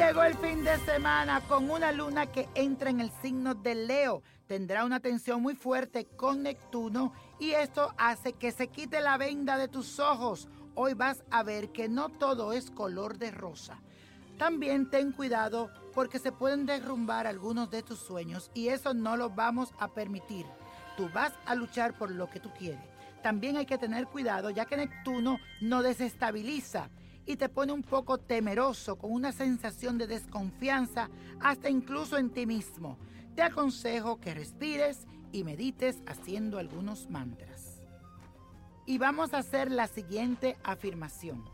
Llegó el fin de semana con una luna que entra en el signo de Leo. Tendrá una tensión muy fuerte con Neptuno y esto hace que se quite la venda de tus ojos. Hoy vas a ver que no todo es color de rosa. También ten cuidado porque se pueden derrumbar algunos de tus sueños y eso no lo vamos a permitir. Tú vas a luchar por lo que tú quieres. También hay que tener cuidado ya que Neptuno no desestabiliza y te pone un poco temeroso con una sensación de desconfianza hasta incluso en ti mismo. Te aconsejo que respires y medites haciendo algunos mantras. Y vamos a hacer la siguiente afirmación.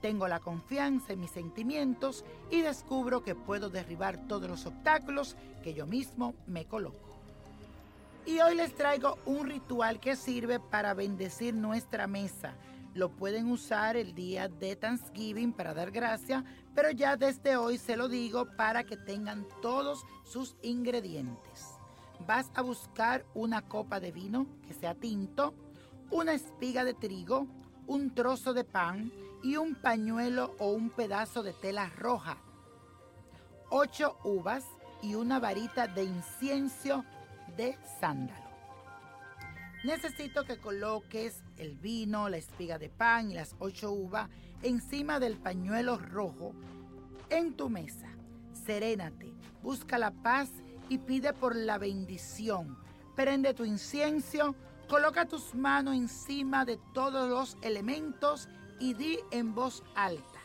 Tengo la confianza en mis sentimientos y descubro que puedo derribar todos los obstáculos que yo mismo me coloco. Y hoy les traigo un ritual que sirve para bendecir nuestra mesa. Lo pueden usar el día de Thanksgiving para dar gracia, pero ya desde hoy se lo digo para que tengan todos sus ingredientes. Vas a buscar una copa de vino que sea tinto, una espiga de trigo, un trozo de pan, y un pañuelo o un pedazo de tela roja, ocho uvas y una varita de incienso de sándalo. Necesito que coloques el vino, la espiga de pan y las ocho uvas encima del pañuelo rojo en tu mesa. Serénate, busca la paz y pide por la bendición. Prende tu incienso, coloca tus manos encima de todos los elementos y di en voz alta,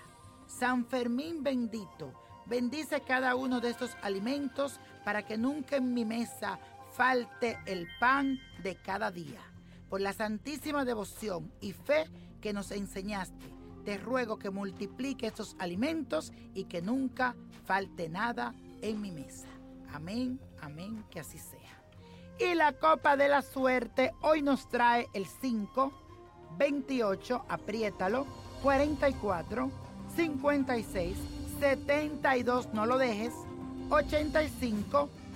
San Fermín bendito, bendice cada uno de estos alimentos para que nunca en mi mesa falte el pan de cada día. Por la santísima devoción y fe que nos enseñaste, te ruego que multiplique estos alimentos y que nunca falte nada en mi mesa. Amén, amén, que así sea. Y la copa de la suerte hoy nos trae el 5, 28, apriétalo, 44, 56, 72, no lo dejes, 85,